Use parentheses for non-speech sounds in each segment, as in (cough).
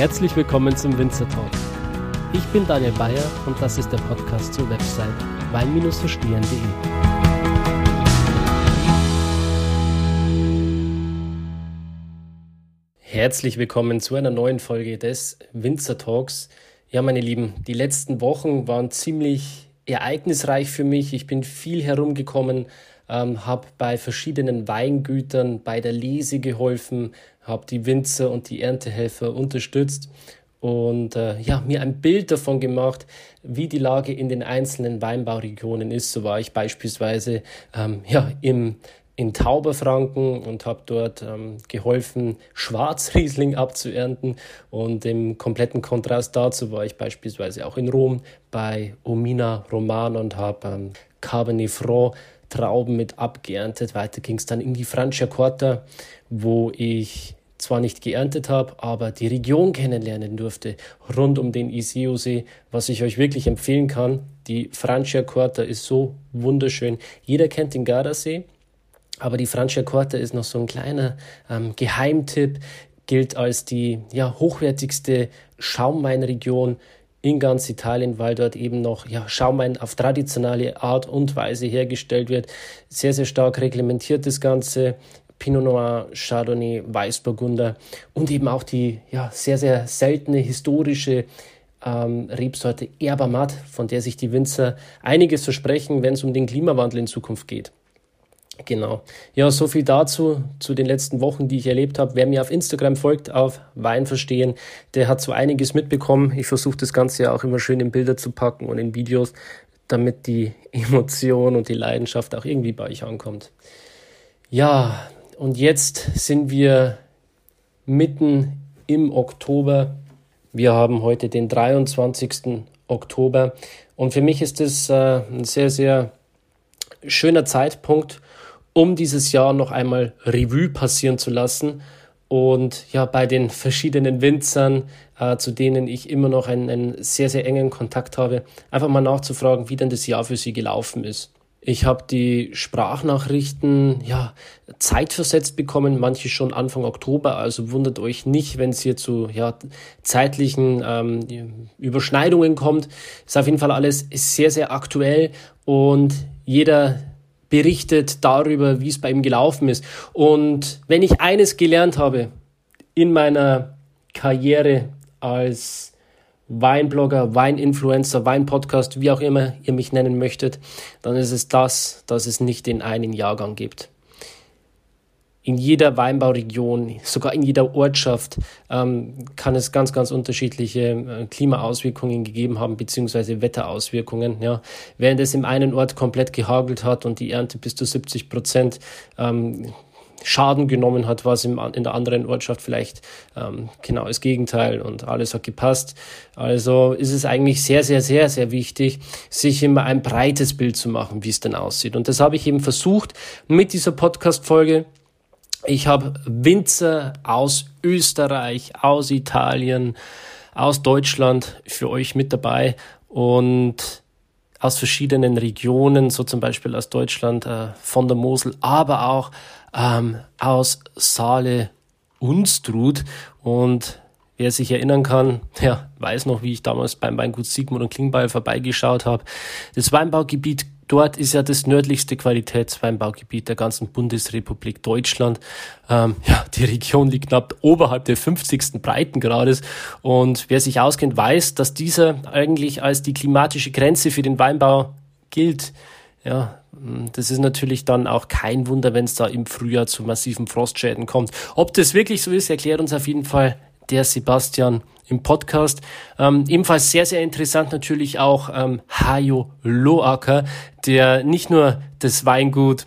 Herzlich willkommen zum Winzer Talk. Ich bin Daniel Bayer und das ist der Podcast zur Website wein-verstehen.de. Herzlich willkommen zu einer neuen Folge des Winzer Talks. Ja, meine Lieben, die letzten Wochen waren ziemlich ereignisreich für mich. Ich bin viel herumgekommen, ähm, habe bei verschiedenen Weingütern bei der Lese geholfen, habe die Winzer und die Erntehelfer unterstützt und äh, ja, mir ein Bild davon gemacht, wie die Lage in den einzelnen Weinbauregionen ist. So war ich beispielsweise ähm, ja, im, in Tauberfranken und habe dort ähm, geholfen, Schwarzriesling abzuernten. Und im kompletten Kontrast dazu war ich beispielsweise auch in Rom bei Omina Romana und habe ähm, Cabernet Franc Trauben mit abgeerntet. Weiter ging es dann in die Franciacorta, wo ich zwar nicht geerntet habe, aber die Region kennenlernen durfte, rund um den Iseo-See, was ich euch wirklich empfehlen kann. Die Franciacorta ist so wunderschön. Jeder kennt den Gardasee, aber die Franciacorta ist noch so ein kleiner ähm, Geheimtipp, gilt als die ja, hochwertigste Schaumweinregion in ganz Italien, weil dort eben noch ja, Schaumwein auf traditionelle Art und Weise hergestellt wird. Sehr, sehr stark reglementiert das Ganze. Pinot Noir, Chardonnay, Weißburgunder und eben auch die ja, sehr, sehr seltene historische ähm, Rebsorte Erbamat, von der sich die Winzer einiges versprechen, wenn es um den Klimawandel in Zukunft geht. Genau. Ja, so viel dazu, zu den letzten Wochen, die ich erlebt habe. Wer mir auf Instagram folgt, auf Wein verstehen, der hat so einiges mitbekommen. Ich versuche das Ganze ja auch immer schön in Bilder zu packen und in Videos, damit die (laughs) Emotion und die Leidenschaft auch irgendwie bei euch ankommt. Ja, und jetzt sind wir mitten im Oktober. Wir haben heute den 23. Oktober. Und für mich ist es äh, ein sehr, sehr schöner Zeitpunkt, um dieses Jahr noch einmal Revue passieren zu lassen und ja, bei den verschiedenen Winzern, äh, zu denen ich immer noch einen, einen sehr, sehr engen Kontakt habe, einfach mal nachzufragen, wie denn das Jahr für sie gelaufen ist. Ich habe die Sprachnachrichten ja zeitversetzt bekommen, manche schon Anfang Oktober. Also wundert euch nicht, wenn es hier zu ja, zeitlichen ähm, Überschneidungen kommt. Ist auf jeden Fall alles sehr, sehr aktuell und jeder berichtet darüber, wie es bei ihm gelaufen ist. Und wenn ich eines gelernt habe in meiner Karriere als Weinblogger, Weininfluencer, Weinpodcast, wie auch immer ihr mich nennen möchtet, dann ist es das, dass es nicht den einen Jahrgang gibt in jeder Weinbauregion, sogar in jeder Ortschaft, ähm, kann es ganz, ganz unterschiedliche äh, Klimaauswirkungen gegeben haben, beziehungsweise Wetterauswirkungen. Ja. Während es im einen Ort komplett gehagelt hat und die Ernte bis zu 70 Prozent ähm, Schaden genommen hat, war es in der anderen Ortschaft vielleicht ähm, genau das Gegenteil und alles hat gepasst. Also ist es eigentlich sehr, sehr, sehr, sehr wichtig, sich immer ein breites Bild zu machen, wie es denn aussieht. Und das habe ich eben versucht mit dieser Podcast-Folge ich habe Winzer aus Österreich, aus Italien, aus Deutschland für euch mit dabei und aus verschiedenen Regionen, so zum Beispiel aus Deutschland, äh, von der Mosel, aber auch ähm, aus Saale Unstrut. Und wer sich erinnern kann, (laughs) ja, weiß noch, wie ich damals beim Weingut Sigmund und Klingbeil vorbeigeschaut habe. Das Weinbaugebiet Dort ist ja das nördlichste Qualitätsweinbaugebiet der ganzen Bundesrepublik Deutschland. Ähm, ja, die Region liegt knapp oberhalb der 50. Breitengrades. Und wer sich auskennt, weiß, dass dieser eigentlich als die klimatische Grenze für den Weinbau gilt. Ja, das ist natürlich dann auch kein Wunder, wenn es da im Frühjahr zu massiven Frostschäden kommt. Ob das wirklich so ist, erklärt uns auf jeden Fall der Sebastian im Podcast. Ähm, ebenfalls sehr, sehr interessant natürlich auch ähm, Hajo Loacker, der nicht nur das Weingut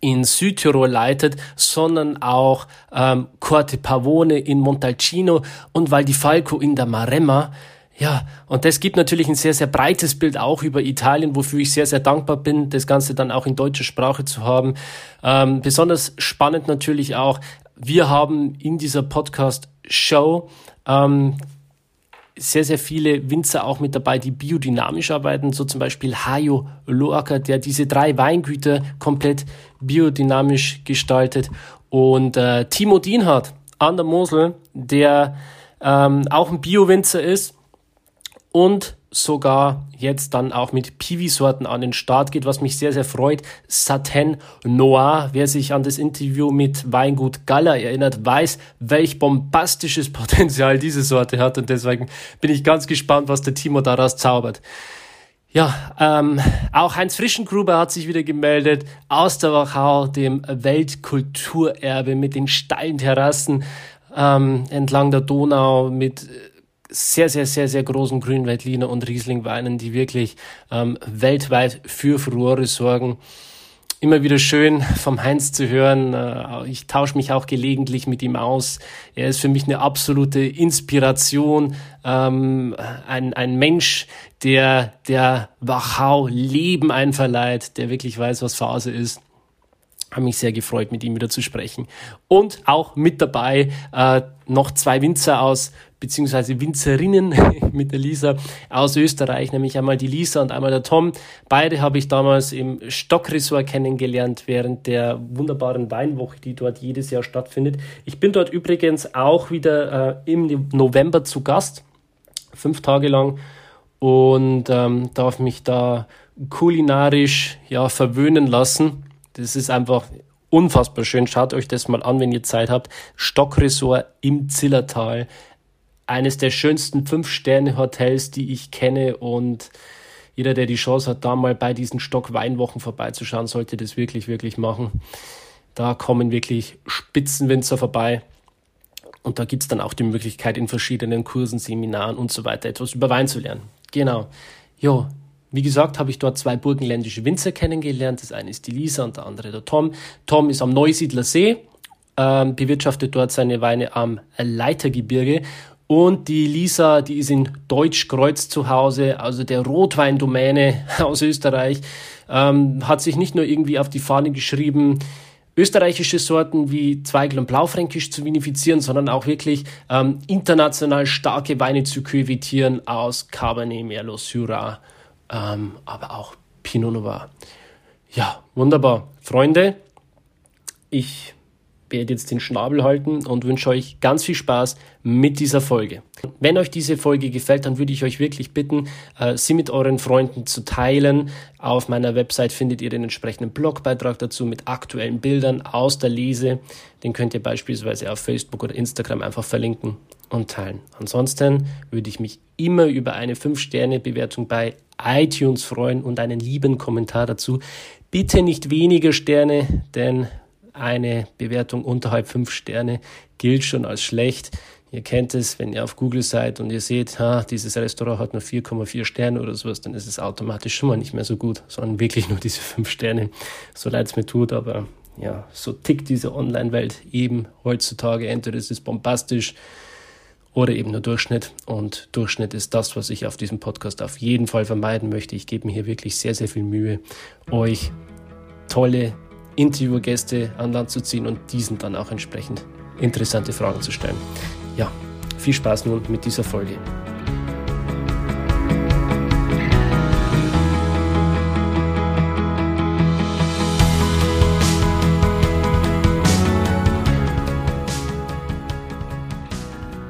in Südtirol leitet, sondern auch ähm, Corte Pavone in Montalcino und Val di Falco in der Maremma. Ja, und das gibt natürlich ein sehr, sehr breites Bild auch über Italien, wofür ich sehr, sehr dankbar bin, das Ganze dann auch in deutscher Sprache zu haben. Ähm, besonders spannend natürlich auch, wir haben in dieser Podcast-Show ähm, sehr, sehr viele Winzer auch mit dabei, die biodynamisch arbeiten, so zum Beispiel Hayo Loacker, der diese drei Weingüter komplett biodynamisch gestaltet. Und äh, Timo Dienhardt an der Mosel, der ähm, auch ein Bio-Winzer ist. Und sogar jetzt dann auch mit Piwi-Sorten an den Start geht, was mich sehr, sehr freut. Satin Noir, wer sich an das Interview mit Weingut Galler erinnert, weiß, welch bombastisches (laughs) Potenzial diese Sorte hat und deswegen bin ich ganz gespannt, was der Timo daraus zaubert. Ja, ähm, auch Heinz Frischengruber hat sich wieder gemeldet aus der Wachau, dem Weltkulturerbe mit den steilen Terrassen ähm, entlang der Donau, mit sehr, sehr, sehr, sehr großen Grünweltliner und Rieslingweinen, die wirklich ähm, weltweit für Furore sorgen. Immer wieder schön vom Heinz zu hören. Äh, ich tausche mich auch gelegentlich mit ihm aus. Er ist für mich eine absolute Inspiration. Ähm, ein, ein Mensch, der der Wachau Leben einverleiht, der wirklich weiß, was Phase ist. Habe mich sehr gefreut, mit ihm wieder zu sprechen. Und auch mit dabei äh, noch zwei Winzer aus beziehungsweise Winzerinnen (laughs) mit der Lisa aus Österreich, nämlich einmal die Lisa und einmal der Tom. Beide habe ich damals im Stockresort kennengelernt während der wunderbaren Weinwoche, die dort jedes Jahr stattfindet. Ich bin dort übrigens auch wieder äh, im November zu Gast, fünf Tage lang und ähm, darf mich da kulinarisch ja verwöhnen lassen. Das ist einfach unfassbar schön. Schaut euch das mal an, wenn ihr Zeit habt. Stockresort im Zillertal eines der schönsten Fünf-Sterne-Hotels, die ich kenne und jeder, der die Chance hat, da mal bei diesen Stock-Weinwochen vorbeizuschauen, sollte das wirklich, wirklich machen. Da kommen wirklich Spitzenwinzer vorbei. Und da gibt's dann auch die Möglichkeit, in verschiedenen Kursen, Seminaren und so weiter etwas über Wein zu lernen. Genau. Jo, wie gesagt, habe ich dort zwei burgenländische Winzer kennengelernt. Das eine ist die Lisa und der andere der Tom. Tom ist am Neusiedler See, ähm, bewirtschaftet dort seine Weine am Leitergebirge und die Lisa, die ist in Deutschkreuz zu Hause, also der Rotweindomäne (laughs) aus Österreich, ähm, hat sich nicht nur irgendwie auf die Fahne geschrieben, österreichische Sorten wie Zweigl und Blaufränkisch zu vinifizieren, sondern auch wirklich ähm, international starke Weine zu küvetieren aus Cabernet, Merlot, Syrah, ähm, aber auch Pinot Noir. Ja, wunderbar. Freunde, ich werde jetzt den Schnabel halten und wünsche euch ganz viel Spaß mit dieser Folge. Wenn euch diese Folge gefällt, dann würde ich euch wirklich bitten, äh, sie mit euren Freunden zu teilen. Auf meiner Website findet ihr den entsprechenden Blogbeitrag dazu mit aktuellen Bildern aus der Lese. Den könnt ihr beispielsweise auf Facebook oder Instagram einfach verlinken und teilen. Ansonsten würde ich mich immer über eine 5-Sterne-Bewertung bei iTunes freuen und einen lieben Kommentar dazu. Bitte nicht weniger Sterne, denn eine Bewertung unterhalb fünf Sterne gilt schon als schlecht. Ihr kennt es, wenn ihr auf Google seid und ihr seht, ha, dieses Restaurant hat nur 4,4 Sterne oder sowas, dann ist es automatisch schon mal nicht mehr so gut, sondern wirklich nur diese fünf Sterne. So leid es mir tut, aber ja, so tickt diese Online-Welt eben heutzutage. Entweder ist es bombastisch oder eben nur Durchschnitt. Und Durchschnitt ist das, was ich auf diesem Podcast auf jeden Fall vermeiden möchte. Ich gebe mir hier wirklich sehr, sehr viel Mühe, euch tolle Interviewgäste an Land zu ziehen und diesen dann auch entsprechend interessante Fragen zu stellen. Ja, viel Spaß nun mit dieser Folge.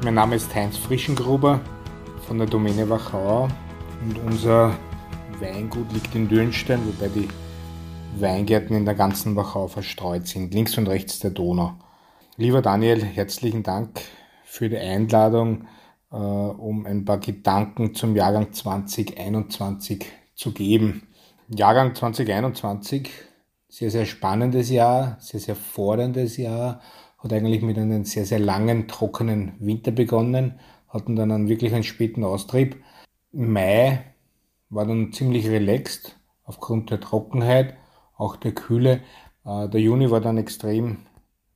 Mein Name ist Heinz Frischengruber von der Domäne Wachau und unser Weingut liegt in Dürnstein, wobei die Weingärten in der ganzen Wachau verstreut sind, links und rechts der Donau. Lieber Daniel, herzlichen Dank für die Einladung, äh, um ein paar Gedanken zum Jahrgang 2021 zu geben. Jahrgang 2021, sehr, sehr spannendes Jahr, sehr, sehr forderndes Jahr, hat eigentlich mit einem sehr, sehr langen, trockenen Winter begonnen, hatten dann einen wirklich einen späten Austrieb. Mai war dann ziemlich relaxed aufgrund der Trockenheit auch der Kühle. Äh, der Juni war dann extrem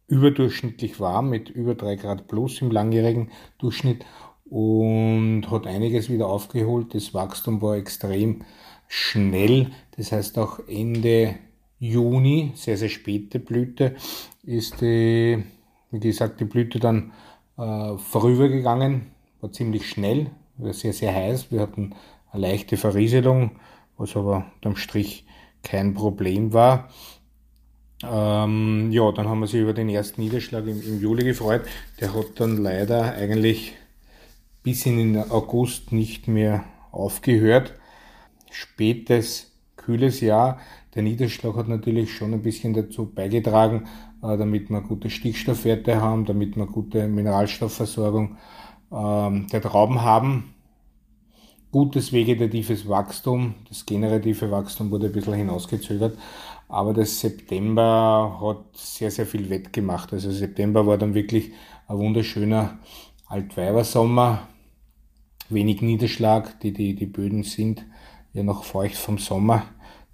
überdurchschnittlich warm mit über drei Grad plus im langjährigen Durchschnitt und hat einiges wieder aufgeholt. Das Wachstum war extrem schnell. Das heißt auch Ende Juni, sehr, sehr späte Blüte, ist die, wie gesagt, die Blüte dann äh, vorübergegangen. War ziemlich schnell, war sehr, sehr heiß. Wir hatten eine leichte Verrieselung, was aber unterm Strich kein Problem war. Ähm, ja, dann haben wir sich über den ersten Niederschlag im, im, Juli gefreut. Der hat dann leider eigentlich bis in den August nicht mehr aufgehört. Spätes, kühles Jahr. Der Niederschlag hat natürlich schon ein bisschen dazu beigetragen, äh, damit wir gute Stickstoffwerte haben, damit wir gute Mineralstoffversorgung ähm, der Trauben haben. Gutes vegetatives Wachstum, das generative Wachstum wurde ein bisschen hinausgezögert, aber der September hat sehr, sehr viel wettgemacht. Also September war dann wirklich ein wunderschöner Altweibersommer, wenig Niederschlag, die, die, die Böden sind ja noch feucht vom Sommer.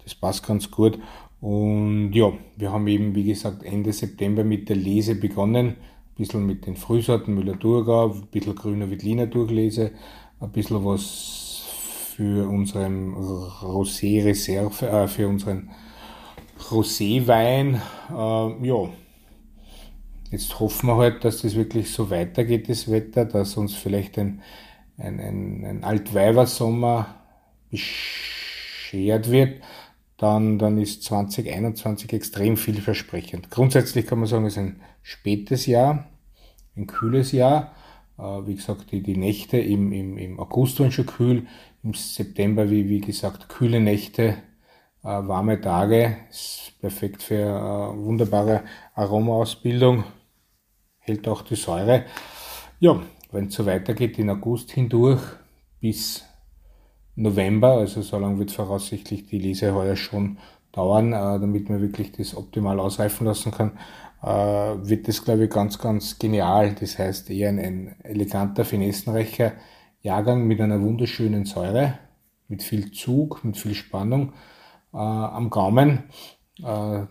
Das passt ganz gut. Und ja, wir haben eben, wie gesagt, Ende September mit der Lese begonnen. Ein bisschen mit den Frühsorten Müller-Thurgau, ein bisschen grüner Wittliner Durchlese, ein bisschen was für unseren Rosé-Reserve, äh, für unseren Roséwein. Äh, ja, jetzt hoffen wir halt, dass das wirklich so weitergeht, das Wetter, dass uns vielleicht ein ein, ein, ein Altweibersommer beschert wird, dann, dann ist 2021 extrem vielversprechend. Grundsätzlich kann man sagen, es ist ein spätes Jahr, ein kühles Jahr. Äh, wie gesagt, die, die Nächte im, im, im August waren schon kühl, im September, wie, wie gesagt, kühle Nächte, äh, warme Tage, ist perfekt für äh, wunderbare Aromaausbildung, hält auch die Säure. Ja, wenn es so weitergeht, in August hindurch bis November, also so lange wird voraussichtlich die Lese heuer schon dauern, äh, damit man wirklich das optimal ausreifen lassen kann, wird das, glaube ich, ganz, ganz genial. Das heißt, eher ein, ein eleganter, finessenreicher Jahrgang mit einer wunderschönen Säure, mit viel Zug, mit viel Spannung äh, am Gaumen. Äh,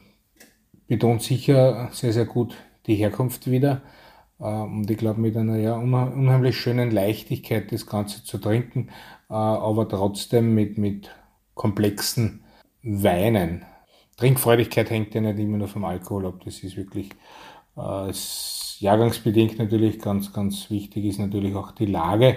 betont sicher sehr, sehr gut die Herkunft wieder. Äh, und ich glaube, mit einer ja, unheimlich schönen Leichtigkeit das Ganze zu trinken, äh, aber trotzdem mit, mit komplexen Weinen. Trinkfreudigkeit hängt ja nicht immer nur vom Alkohol ab, das ist wirklich äh, jahrgangsbedingt natürlich ganz, ganz wichtig ist natürlich auch die Lage.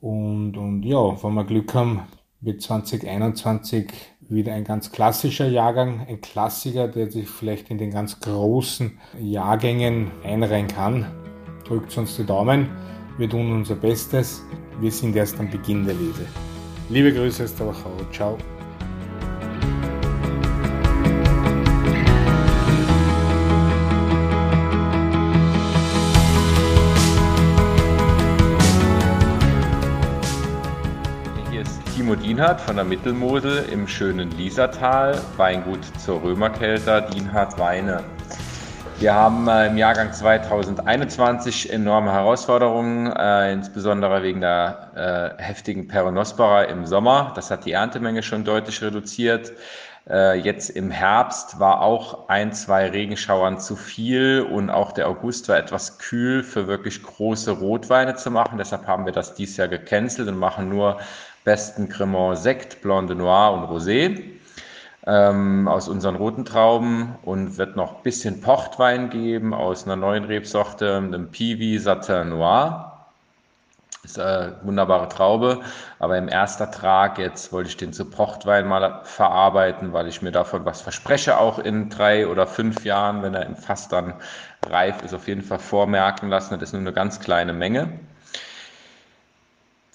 Und, und ja, wenn wir Glück haben, wird 2021 wieder ein ganz klassischer Jahrgang, ein Klassiker, der sich vielleicht in den ganz großen Jahrgängen einreihen kann drückt uns die Daumen. Wir tun unser Bestes. Wir sind erst am Beginn der Lese. Liebe Grüße aus der Wachau. Ciao. Dienhardt von der Mittelmosel im schönen Liesertal, Weingut zur Römerkelter, Dienhardt Weine. Wir haben äh, im Jahrgang 2021 enorme Herausforderungen, äh, insbesondere wegen der äh, heftigen Peronospora im Sommer. Das hat die Erntemenge schon deutlich reduziert. Äh, jetzt im Herbst war auch ein, zwei Regenschauern zu viel und auch der August war etwas kühl für wirklich große Rotweine zu machen. Deshalb haben wir das dieses Jahr gecancelt und machen nur besten Cremant Sekt, Blanc de Noir und Rosé ähm, aus unseren roten Trauben und wird noch ein bisschen Pochtwein geben aus einer neuen Rebsorte, einem Piwi Satin Noir. Ist eine wunderbare Traube, aber im ersten Trag jetzt wollte ich den zu Pochtwein mal verarbeiten, weil ich mir davon was verspreche, auch in drei oder fünf Jahren, wenn er im Fass dann reif ist, auf jeden Fall vormerken lassen. Das ist nur eine ganz kleine Menge.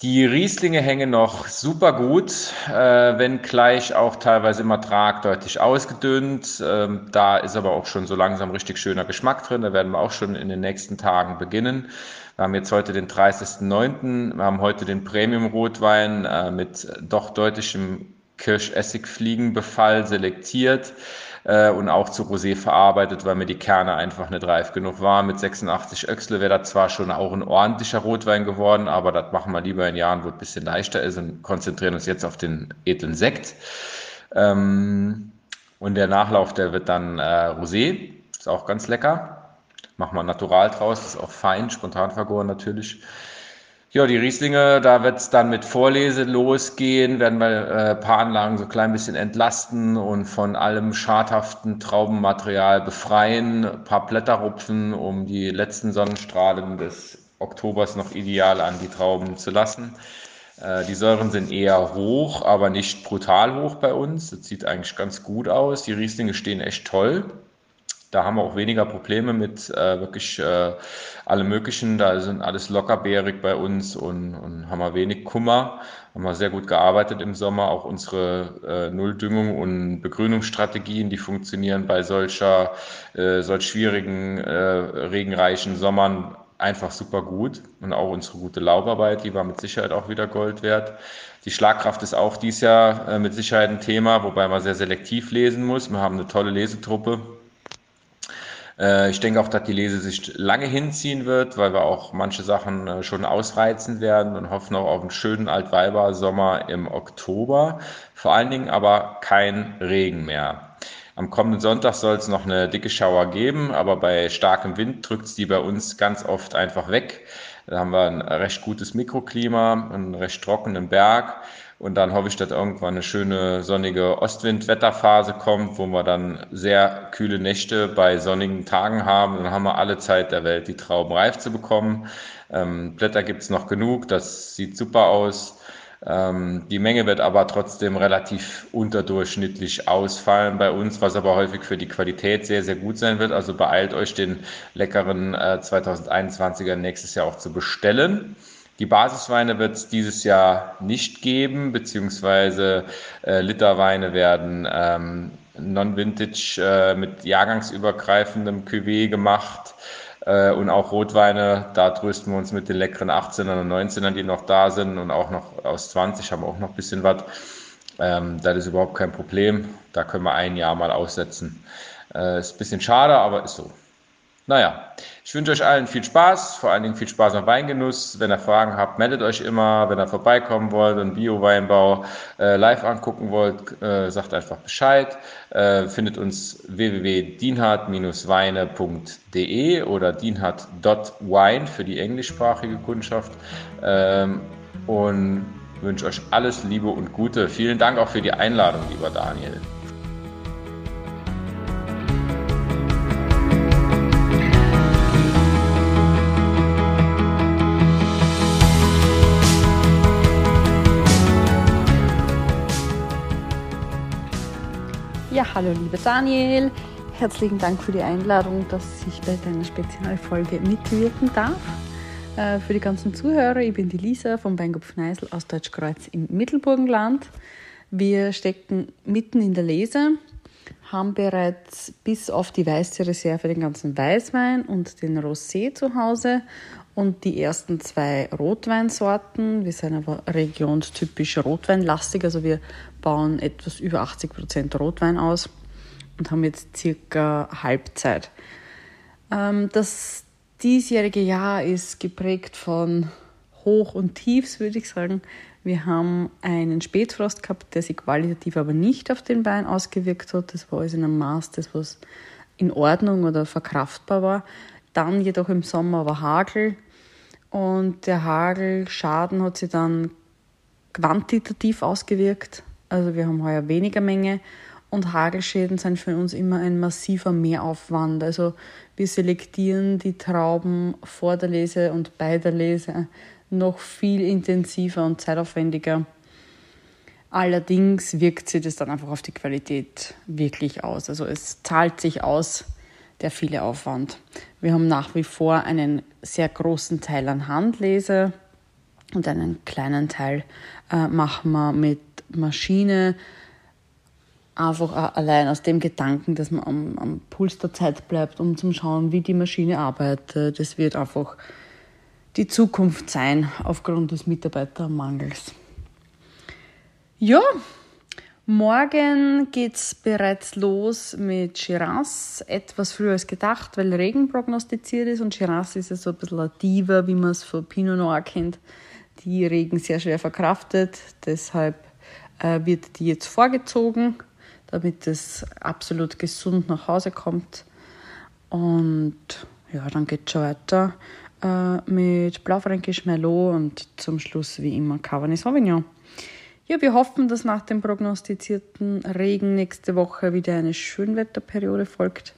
Die Rieslinge hängen noch super gut, äh, wenn gleich auch teilweise im Ertrag deutlich ausgedünnt. Ähm, da ist aber auch schon so langsam richtig schöner Geschmack drin. Da werden wir auch schon in den nächsten Tagen beginnen. Wir haben jetzt heute den 30.09. Wir haben heute den Premium-Rotwein äh, mit doch deutlichem Kirschessigfliegenbefall selektiert äh, und auch zu Rosé verarbeitet, weil mir die Kerne einfach nicht reif genug waren. Mit 86 Öxle wäre das zwar schon auch ein ordentlicher Rotwein geworden, aber das machen wir lieber in Jahren, wo es ein bisschen leichter ist und konzentrieren uns jetzt auf den edlen Sekt. Ähm, und der Nachlauf, der wird dann äh, Rosé, ist auch ganz lecker. Machen wir natural draus, ist auch fein, spontan vergoren natürlich. Ja, die Rieslinge, da wird es dann mit Vorlese losgehen, werden wir äh, paar Anlagen so ein klein bisschen entlasten und von allem schadhaften Traubenmaterial befreien, ein paar Blätter rupfen, um die letzten Sonnenstrahlen des Oktobers noch ideal an die Trauben zu lassen. Äh, die Säuren sind eher hoch, aber nicht brutal hoch bei uns. Das sieht eigentlich ganz gut aus. Die Rieslinge stehen echt toll. Da haben wir auch weniger Probleme mit äh, wirklich äh, allem Möglichen. Da sind alles lockerbärig bei uns und, und haben wir wenig Kummer. Haben wir sehr gut gearbeitet im Sommer. Auch unsere äh, Nulldüngung und Begrünungsstrategien, die funktionieren bei solcher, äh, solch schwierigen, äh, regenreichen Sommern einfach super gut. Und auch unsere gute Laubarbeit, die war mit Sicherheit auch wieder Gold wert. Die Schlagkraft ist auch dieses Jahr äh, mit Sicherheit ein Thema, wobei man sehr selektiv lesen muss. Wir haben eine tolle Lesetruppe äh, ich denke auch, dass die Lese sich lange hinziehen wird, weil wir auch manche Sachen äh, schon ausreizen werden und hoffen auch auf einen schönen Altweiber-Sommer im Oktober. Vor allen Dingen aber kein Regen mehr. Am kommenden Sonntag soll es noch eine dicke Schauer geben, aber bei starkem Wind drückt es die bei uns ganz oft einfach weg. Da haben wir ein recht gutes Mikroklima, einen recht trockenen Berg. Und dann hoffe ich, dass irgendwann eine schöne sonnige Ostwindwetterphase kommt, wo wir dann sehr kühle Nächte bei sonnigen Tagen haben. Dann haben wir alle Zeit der Welt, die Trauben reif zu bekommen. Ähm, Blätter gibt es noch genug, das sieht super aus. Ähm, die Menge wird aber trotzdem relativ unterdurchschnittlich ausfallen bei uns, was aber häufig für die Qualität sehr, sehr gut sein wird. Also beeilt euch den leckeren äh, 2021er nächstes Jahr auch zu bestellen. Die Basisweine wird es dieses Jahr nicht geben, beziehungsweise äh, Literweine werden ähm, Non-Vintage äh, mit jahrgangsübergreifendem Cuvée gemacht. Äh, und auch Rotweine, da trösten wir uns mit den leckeren 18ern und 19ern, die noch da sind. Und auch noch aus 20 haben wir auch noch ein bisschen was. Ähm, das ist überhaupt kein Problem. Da können wir ein Jahr mal aussetzen. Äh, ist ein bisschen schade, aber ist so. Naja, ich wünsche euch allen viel Spaß, vor allen Dingen viel Spaß am Weingenuss. Wenn ihr Fragen habt, meldet euch immer. Wenn ihr vorbeikommen wollt und Bio-Weinbau äh, live angucken wollt, äh, sagt einfach Bescheid. Äh, findet uns www.dienhardt-weine.de oder dienhardt.wine für die englischsprachige Kundschaft. Ähm, und wünsche euch alles Liebe und Gute. Vielen Dank auch für die Einladung, lieber Daniel. Hallo liebe Daniel. Herzlichen Dank für die Einladung, dass ich bei deiner Spezialfolge mitwirken darf. Äh, für die ganzen Zuhörer, ich bin die Lisa vom Weingut Neisel aus Deutschkreuz im Mittelburgenland. Wir stecken mitten in der Lese, haben bereits bis auf die weiße Reserve den ganzen Weißwein und den Rosé zu Hause und die ersten zwei Rotweinsorten. Wir sind aber regionstypisch rotweinlastig, also wir bauen etwas über 80 Prozent Rotwein aus und haben jetzt circa Halbzeit. Ähm, das diesjährige Jahr ist geprägt von Hoch und Tiefs, würde ich sagen. Wir haben einen Spätfrost gehabt, der sich qualitativ aber nicht auf den Wein ausgewirkt hat. Das war alles in einem Maß, das was in Ordnung oder verkraftbar war. Dann jedoch im Sommer war Hagel und der Hagelschaden hat sich dann quantitativ ausgewirkt. Also wir haben heuer weniger Menge und Hagelschäden sind für uns immer ein massiver Mehraufwand. Also wir selektieren die Trauben vor der Lese und bei der Lese noch viel intensiver und zeitaufwendiger. Allerdings wirkt sich das dann einfach auf die Qualität wirklich aus. Also es zahlt sich aus, der viele Aufwand. Wir haben nach wie vor einen sehr großen Teil an Handlese und einen kleinen Teil äh, machen wir mit Maschine, einfach allein aus dem Gedanken, dass man am, am Puls der Zeit bleibt, um zu schauen, wie die Maschine arbeitet. Das wird einfach die Zukunft sein aufgrund des Mitarbeitermangels. Ja, morgen geht es bereits los mit Shiraz, etwas früher als gedacht, weil Regen prognostiziert ist und Shiraz ist ja so ein bisschen ein Diva, wie man es von Pinot Noir kennt, die Regen sehr schwer verkraftet. Deshalb äh, wird die jetzt vorgezogen, damit es absolut gesund nach Hause kommt. Und ja, dann geht es schon weiter äh, mit Blaufränkisch Merlot und zum Schluss wie immer Cabernet Sauvignon. Ja, wir hoffen, dass nach dem prognostizierten Regen nächste Woche wieder eine Schönwetterperiode folgt,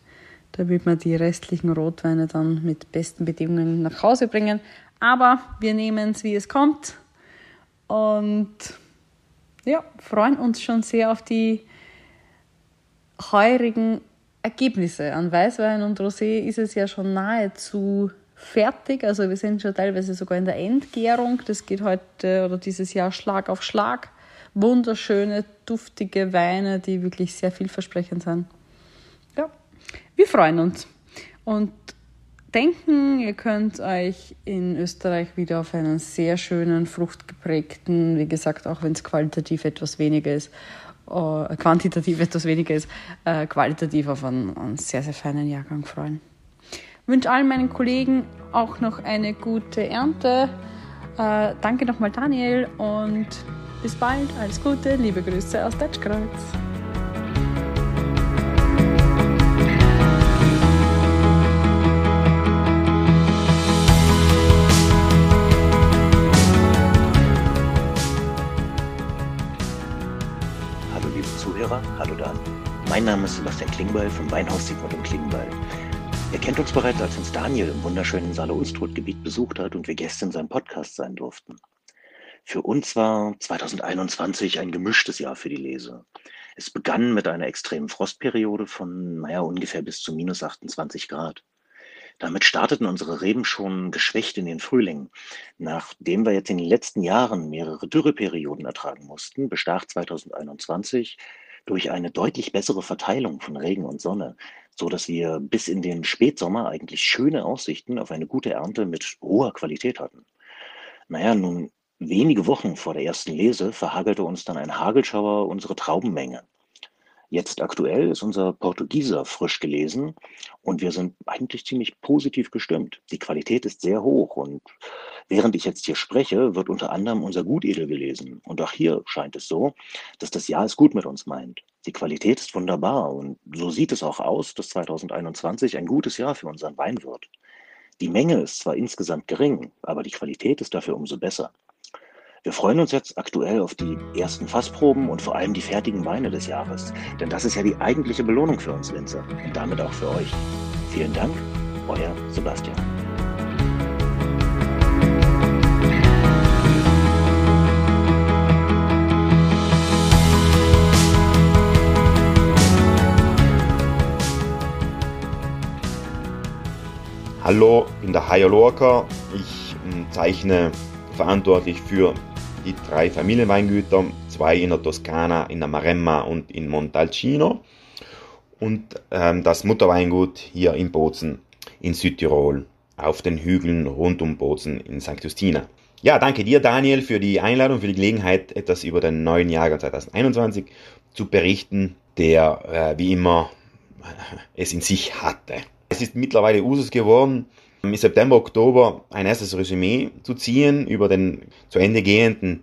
damit wir die restlichen Rotweine dann mit besten Bedingungen nach Hause bringen. Aber wir nehmen es, wie es kommt. Und ja, freuen uns schon sehr auf die heurigen Ergebnisse. An Weißwein und Rosé ist es ja schon nahezu fertig. Also wir sind schon teilweise sogar in der Endgärung. Das geht heute oder dieses Jahr Schlag auf Schlag. Wunderschöne, duftige Weine, die wirklich sehr vielversprechend sind. Ja, wir freuen uns und denken, ihr könnt euch in Österreich wieder auf einen sehr schönen, fruchtgeprägten, wie gesagt, auch wenn es qualitativ etwas weniger ist, äh, quantitativ etwas weniger ist, äh, qualitativ auf einen, einen sehr, sehr feinen Jahrgang freuen. Ich wünsche allen meinen Kollegen auch noch eine gute Ernte. Äh, danke nochmal Daniel und bis bald. Alles Gute, liebe Grüße aus Deutschkreuz. Hallo Dan. Mein Name ist Sebastian Klingbeil vom Weinhaus Sigmund und Klingbeil. Ihr kennt uns bereits, als uns Daniel im wunderschönen Saale-Unstrut-Gebiet besucht hat und wir Gäste in seinem Podcast sein durften. Für uns war 2021 ein gemischtes Jahr für die Lese. Es begann mit einer extremen Frostperiode von, naja, ungefähr bis zu minus 28 Grad. Damit starteten unsere Reben schon geschwächt in den Frühling. Nachdem wir jetzt in den letzten Jahren mehrere Dürreperioden ertragen mussten, bestach 2021 durch eine deutlich bessere Verteilung von Regen und Sonne, so dass wir bis in den Spätsommer eigentlich schöne Aussichten auf eine gute Ernte mit hoher Qualität hatten. Naja, nun wenige Wochen vor der ersten Lese verhagelte uns dann ein Hagelschauer unsere Traubenmenge. Jetzt aktuell ist unser Portugieser frisch gelesen und wir sind eigentlich ziemlich positiv gestimmt. Die Qualität ist sehr hoch und während ich jetzt hier spreche, wird unter anderem unser Gutedel gelesen. Und auch hier scheint es so, dass das Jahr es gut mit uns meint. Die Qualität ist wunderbar und so sieht es auch aus, dass 2021 ein gutes Jahr für unseren Wein wird. Die Menge ist zwar insgesamt gering, aber die Qualität ist dafür umso besser. Wir freuen uns jetzt aktuell auf die ersten Fassproben und vor allem die fertigen Weine des Jahres. Denn das ist ja die eigentliche Belohnung für uns Winzer und damit auch für euch. Vielen Dank, euer Sebastian. Hallo, ich bin der Hayo Lorca. Ich zeichne verantwortlich für die drei Familienweingüter, zwei in der Toskana, in der Maremma und in Montalcino und ähm, das Mutterweingut hier in Bozen in Südtirol auf den Hügeln rund um Bozen in St. Justina. Ja, danke dir Daniel für die Einladung, für die Gelegenheit, etwas über den neuen Jahrgang 2021 zu berichten, der äh, wie immer (laughs) es in sich hatte. Es ist mittlerweile Usus geworden, im September, Oktober ein erstes Resümee zu ziehen über den zu Ende gehenden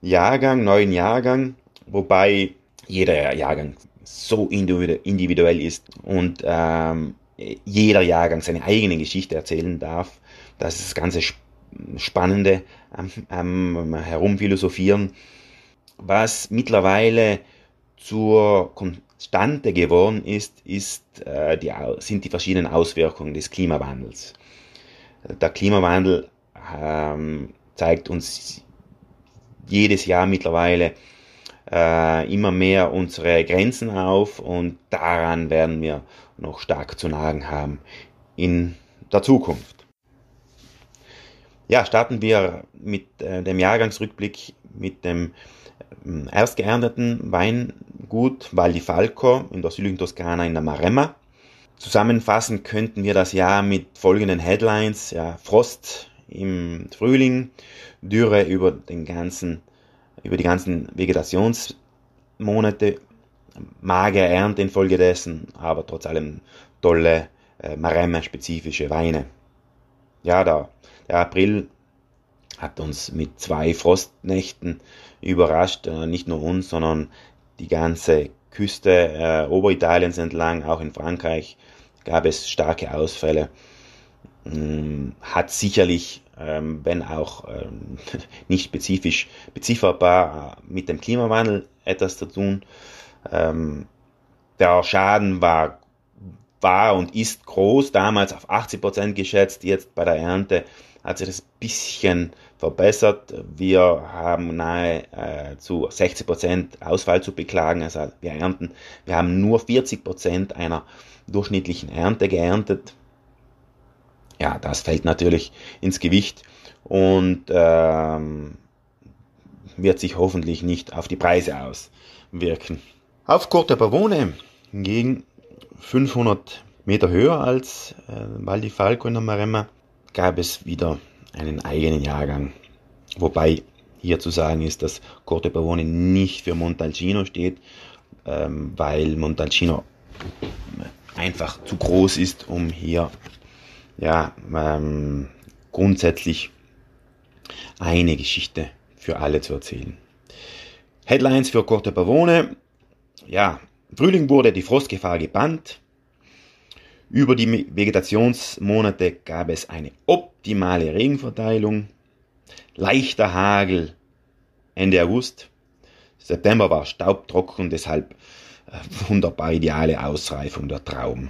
Jahrgang, neuen Jahrgang, wobei jeder Jahrgang so individuell ist und ähm, jeder Jahrgang seine eigene Geschichte erzählen darf. Das ist das ganze Spannende am, am Herumphilosophieren. Was mittlerweile zur Konstante geworden ist, ist äh, die, sind die verschiedenen Auswirkungen des Klimawandels der Klimawandel ähm, zeigt uns jedes Jahr mittlerweile äh, immer mehr unsere Grenzen auf und daran werden wir noch stark zu nagen haben in der Zukunft. Ja, starten wir mit äh, dem Jahrgangsrückblick mit dem äh, erst geernteten Weingut Val di Falco in der südlichen Toskana in der Maremma. Zusammenfassen könnten wir das Jahr mit folgenden Headlines. Ja, Frost im Frühling, Dürre über den ganzen, über die ganzen Vegetationsmonate, magere Ernte infolgedessen, aber trotz allem tolle äh, Maremme-spezifische Weine. Ja, der, der April hat uns mit zwei Frostnächten überrascht, äh, nicht nur uns, sondern die ganze Küste äh, Oberitaliens entlang, auch in Frankreich, gab es starke Ausfälle. Hm, hat sicherlich, ähm, wenn auch ähm, (laughs) nicht spezifisch bezifferbar, äh, mit dem Klimawandel etwas zu tun. Ähm, der Schaden war war und ist groß, damals auf 80 Prozent geschätzt, jetzt bei der Ernte hat sich das ein bisschen verbessert. Wir haben nahe äh, zu 60 Prozent Ausfall zu beklagen, also wir ernten, wir haben nur 40 Prozent einer durchschnittlichen Ernte geerntet. Ja, das fällt natürlich ins Gewicht und ähm, wird sich hoffentlich nicht auf die Preise auswirken. Auf Corte Pavone hingegen 500 Meter höher als äh, Val di Falco in der Maremma gab es wieder einen eigenen Jahrgang. Wobei hier zu sagen ist, dass Corte Pavone nicht für Montalcino steht, ähm, weil Montalcino einfach zu groß ist, um hier ja, ähm, grundsätzlich eine Geschichte für alle zu erzählen. Headlines für Corte Pavone. Ja, Frühling wurde die Frostgefahr gebannt. Über die Vegetationsmonate gab es eine optimale Regenverteilung. Leichter Hagel Ende August. September war staubtrocken, deshalb äh, wunderbar ideale Ausreifung der Trauben.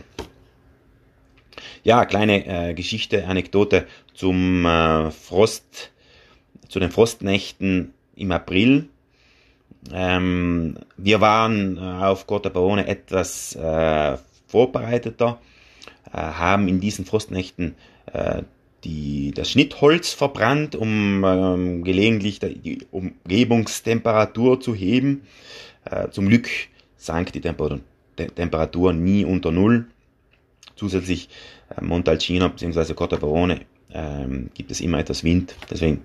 Ja, kleine äh, Geschichte, Anekdote zum äh, Frost, zu den Frostnächten im April. Ähm, wir waren äh, auf Corta Barone etwas äh, vorbereiteter, haben in diesen Frostnächten äh, die, das Schnittholz verbrannt, um ähm, gelegentlich die Umgebungstemperatur zu heben. Äh, zum Glück sank die Temperatur, Temperatur nie unter Null. Zusätzlich äh, Montalcino bzw. Corta Barone ähm, gibt es immer etwas Wind, deswegen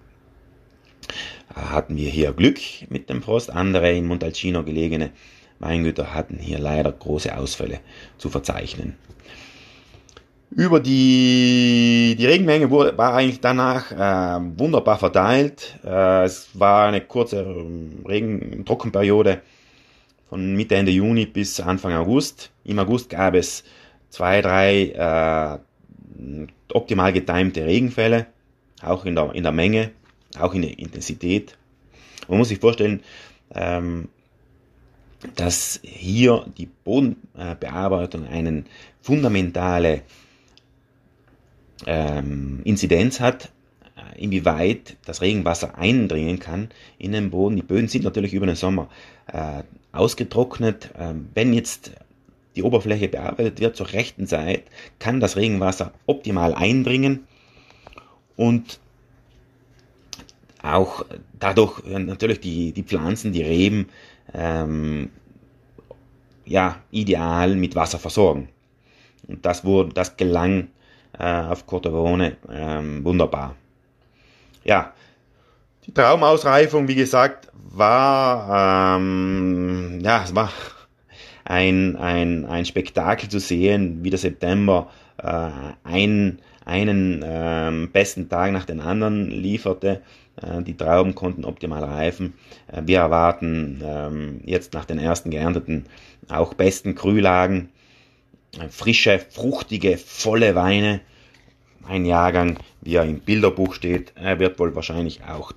hatten wir hier Glück mit dem Frost. Andere in Montalcino gelegene Weingüter hatten hier leider große Ausfälle zu verzeichnen. Über die, die Regenmenge wurde, war eigentlich danach äh, wunderbar verteilt. Äh, es war eine kurze ähm, Regen Trockenperiode von Mitte Ende Juni bis Anfang August. Im August gab es zwei, drei äh, optimal getimte Regenfälle, auch in der, in der Menge auch in der Intensität. Man muss sich vorstellen, ähm, dass hier die Bodenbearbeitung eine fundamentale ähm, Inzidenz hat, äh, inwieweit das Regenwasser eindringen kann in den Boden. Die Böden sind natürlich über den Sommer äh, ausgetrocknet. Ähm, wenn jetzt die Oberfläche bearbeitet wird zur rechten Zeit, kann das Regenwasser optimal eindringen und auch dadurch natürlich die, die Pflanzen, die Reben, ähm, ja, ideal mit Wasser versorgen. Und das wurde, das gelang äh, auf Cortavone ähm, wunderbar. Ja, die Traumausreifung, wie gesagt, war, ähm, ja, es war ein, ein, ein Spektakel zu sehen, wie der September äh, ein, einen ähm, besten Tag nach den anderen lieferte. Äh, die Trauben konnten optimal reifen. Äh, wir erwarten ähm, jetzt nach den ersten geernteten auch besten Krühlagen, äh, frische, fruchtige, volle Weine. Ein Jahrgang, wie er im Bilderbuch steht, er wird wohl wahrscheinlich auch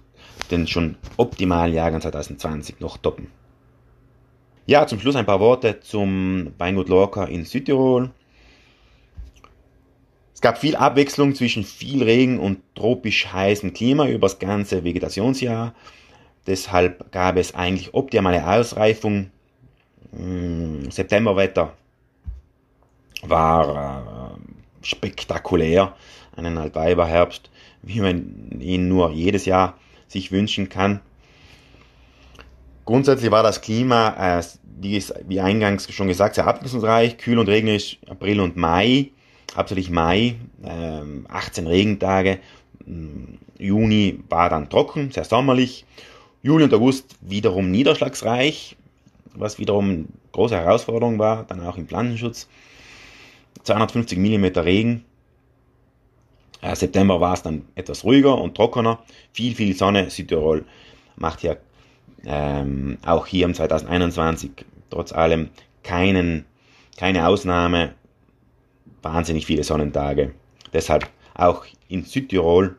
den schon optimalen Jahrgang 2020 noch toppen. Ja, zum Schluss ein paar Worte zum Weingut Lorca in Südtirol. Es gab viel Abwechslung zwischen viel Regen und tropisch heißem Klima über das ganze Vegetationsjahr. Deshalb gab es eigentlich optimale Ausreifung. Hm, Septemberwetter war äh, spektakulär. Einen Altweiberherbst, wie man ihn nur jedes Jahr sich wünschen kann. Grundsätzlich war das Klima, äh, wie, wie eingangs schon gesagt, sehr abwechslungsreich, kühl und regnerisch April und Mai hauptsächlich Mai, äh, 18 Regentage. Mm, Juni war dann trocken, sehr sommerlich. Juli und August wiederum niederschlagsreich, was wiederum große Herausforderung war, dann auch im Pflanzenschutz. 250 mm Regen. Äh, September war es dann etwas ruhiger und trockener. Viel, viel Sonne. Südtirol macht ja ähm, auch hier im 2021 trotz allem keinen, keine Ausnahme wahnsinnig viele Sonnentage. Deshalb auch in Südtirol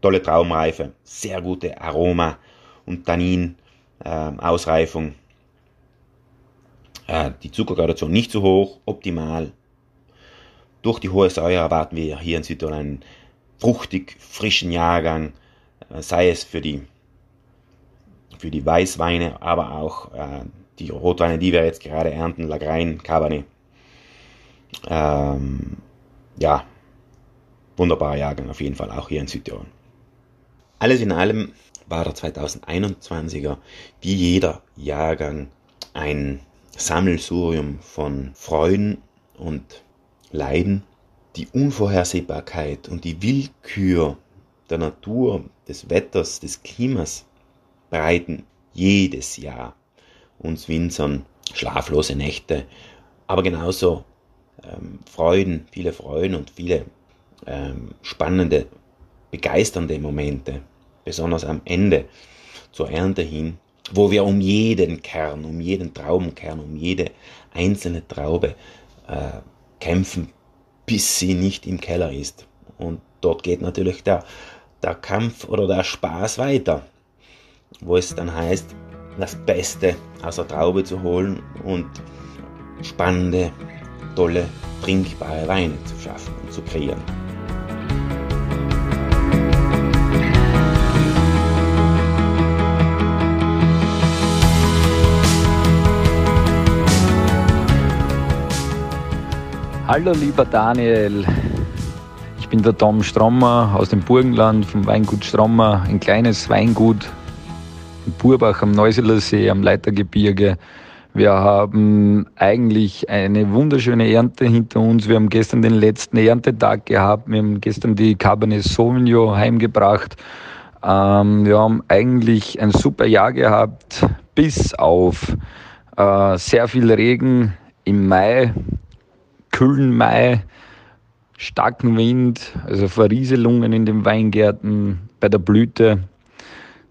tolle Traumreife, sehr gute Aroma und Tannin, äh, Ausreifung. Äh, die Zuckergradation nicht zu hoch, optimal. Durch die hohe Säure erwarten wir hier in Südtirol einen fruchtig frischen Jahrgang, äh, sei es für die, für die Weißweine, aber auch äh, die Rotweine, die wir jetzt gerade ernten, Lagrein, Cabernet. Ähm, ja, wunderbarer Jahrgang auf jeden Fall, auch hier in Südtirol. Alles in allem war der 2021er wie jeder Jahrgang ein Sammelsurium von Freuden und Leiden. Die Unvorhersehbarkeit und die Willkür der Natur, des Wetters, des Klimas bereiten jedes Jahr uns Winzern schlaflose Nächte, aber genauso ähm, Freuden, viele Freuden und viele ähm, spannende, begeisternde Momente, besonders am Ende zur Ernte hin, wo wir um jeden Kern, um jeden Traubenkern, um jede einzelne Traube äh, kämpfen, bis sie nicht im Keller ist. Und dort geht natürlich der, der Kampf oder der Spaß weiter, wo es dann heißt, das Beste aus der Traube zu holen und spannende, tolle, trinkbare Weine zu schaffen und zu kreieren. Hallo lieber Daniel, ich bin der Tom Strommer aus dem Burgenland vom Weingut Strommer, ein kleines Weingut in Burbach am Neuseeler See am Leitergebirge. Wir haben eigentlich eine wunderschöne Ernte hinter uns. Wir haben gestern den letzten Erntetag gehabt. Wir haben gestern die Cabernet Sauvignon heimgebracht. Ähm, wir haben eigentlich ein super Jahr gehabt, bis auf äh, sehr viel Regen im Mai, kühlen Mai, starken Wind, also Verrieselungen in den Weingärten bei der Blüte.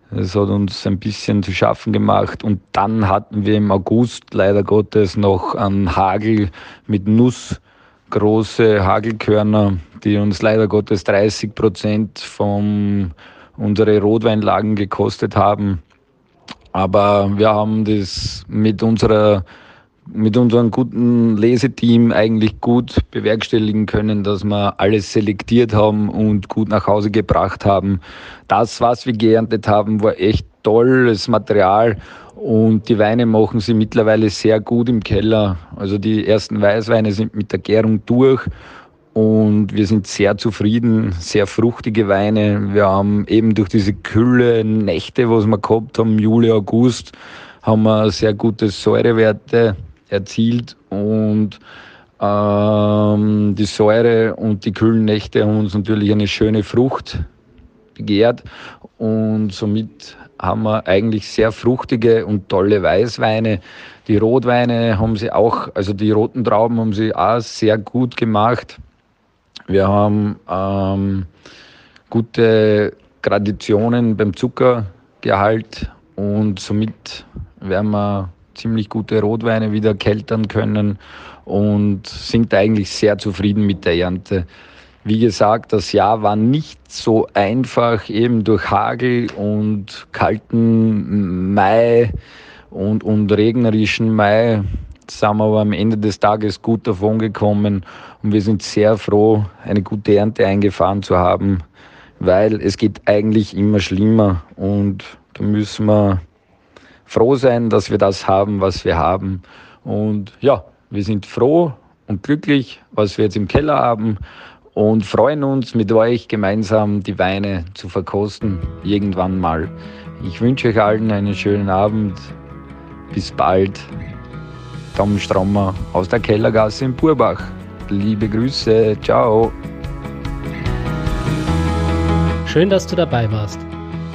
Das hat uns ein bisschen zu schaffen gemacht. Und dann hatten wir im August leider Gottes noch einen Hagel mit Nuss, große Hagelkörner, die uns leider Gottes 30 Prozent von unsere Rotweinlagen gekostet haben. Aber wir haben das mit unserer mit unserem guten Leseteam eigentlich gut bewerkstelligen können, dass wir alles selektiert haben und gut nach Hause gebracht haben. Das, was wir geerntet haben, war echt tolles Material und die Weine machen sie mittlerweile sehr gut im Keller. Also die ersten Weißweine sind mit der Gärung durch und wir sind sehr zufrieden, sehr fruchtige Weine. Wir haben eben durch diese kühle Nächte, was wir gehabt haben, Juli, August, haben wir sehr gute Säurewerte erzielt und ähm, die Säure und die kühlen Nächte haben uns natürlich eine schöne Frucht begehrt und somit haben wir eigentlich sehr fruchtige und tolle Weißweine. Die Rotweine haben sie auch, also die roten Trauben haben sie auch sehr gut gemacht. Wir haben ähm, gute Traditionen beim Zuckergehalt und somit werden wir ziemlich gute Rotweine wieder keltern können und sind eigentlich sehr zufrieden mit der Ernte. Wie gesagt, das Jahr war nicht so einfach, eben durch Hagel und kalten Mai und, und regnerischen Mai sind wir aber am Ende des Tages gut davon gekommen und wir sind sehr froh, eine gute Ernte eingefahren zu haben, weil es geht eigentlich immer schlimmer und da müssen wir froh sein, dass wir das haben, was wir haben. Und ja, wir sind froh und glücklich, was wir jetzt im Keller haben und freuen uns mit euch gemeinsam die Weine zu verkosten, irgendwann mal. Ich wünsche euch allen einen schönen Abend. Bis bald. Tom Strommer aus der Kellergasse in Purbach. Liebe Grüße. Ciao. Schön, dass du dabei warst.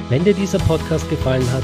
Wenn dir dieser Podcast gefallen hat,